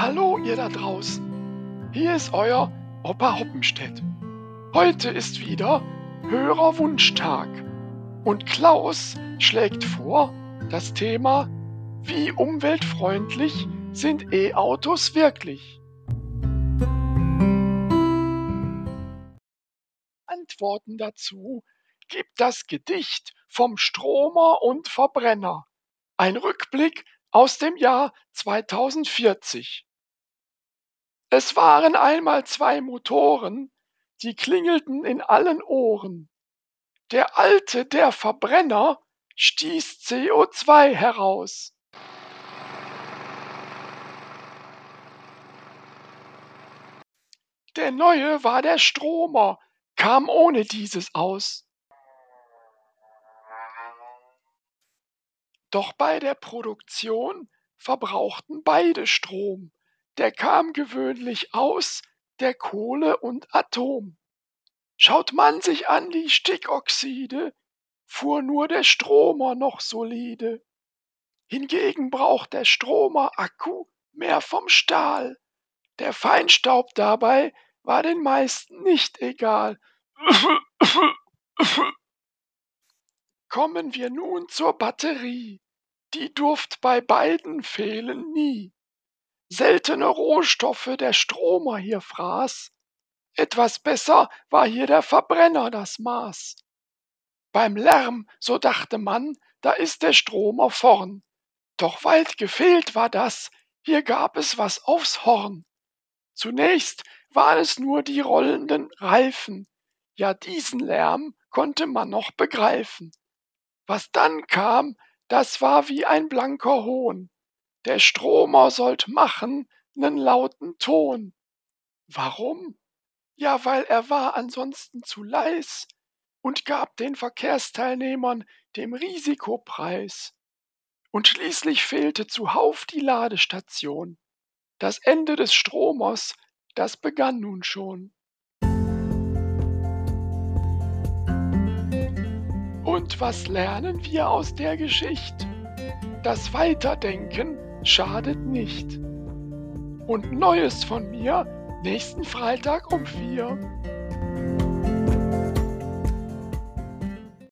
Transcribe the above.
Hallo ihr da draußen. Hier ist euer Opa Hoppenstedt. Heute ist wieder Hörerwunschtag und Klaus schlägt vor das Thema Wie umweltfreundlich sind E-Autos wirklich? Antworten dazu gibt das Gedicht vom Stromer und Verbrenner. Ein Rückblick aus dem Jahr 2040. Es waren einmal zwei Motoren, die klingelten in allen Ohren. Der alte, der Verbrenner, stieß CO2 heraus. Der neue war der Stromer, kam ohne dieses aus. Doch bei der Produktion verbrauchten beide Strom, der kam gewöhnlich aus der Kohle und Atom. Schaut man sich an die Stickoxide, fuhr nur der Stromer noch solide. Hingegen braucht der Stromer Akku mehr vom Stahl. Der Feinstaub dabei war den meisten nicht egal. Kommen wir nun zur Batterie. Die durft bei beiden fehlen nie. Seltene Rohstoffe der Stromer hier fraß. Etwas besser war hier der Verbrenner das Maß. Beim Lärm, so dachte man, da ist der Stromer vorn. Doch weit gefehlt war das, hier gab es was aufs Horn. Zunächst waren es nur die rollenden Reifen, ja diesen Lärm konnte man noch begreifen. Was dann kam, das war wie ein blanker Hohn. Der Stromer sollt machen nen lauten Ton. Warum? Ja, weil er war ansonsten zu leis und gab den Verkehrsteilnehmern dem Risikopreis. Und schließlich fehlte zuhauf die Ladestation. Das Ende des Stromers, das begann nun schon. Und was lernen wir aus der Geschichte? Das Weiterdenken schadet nicht. Und Neues von mir nächsten Freitag um vier.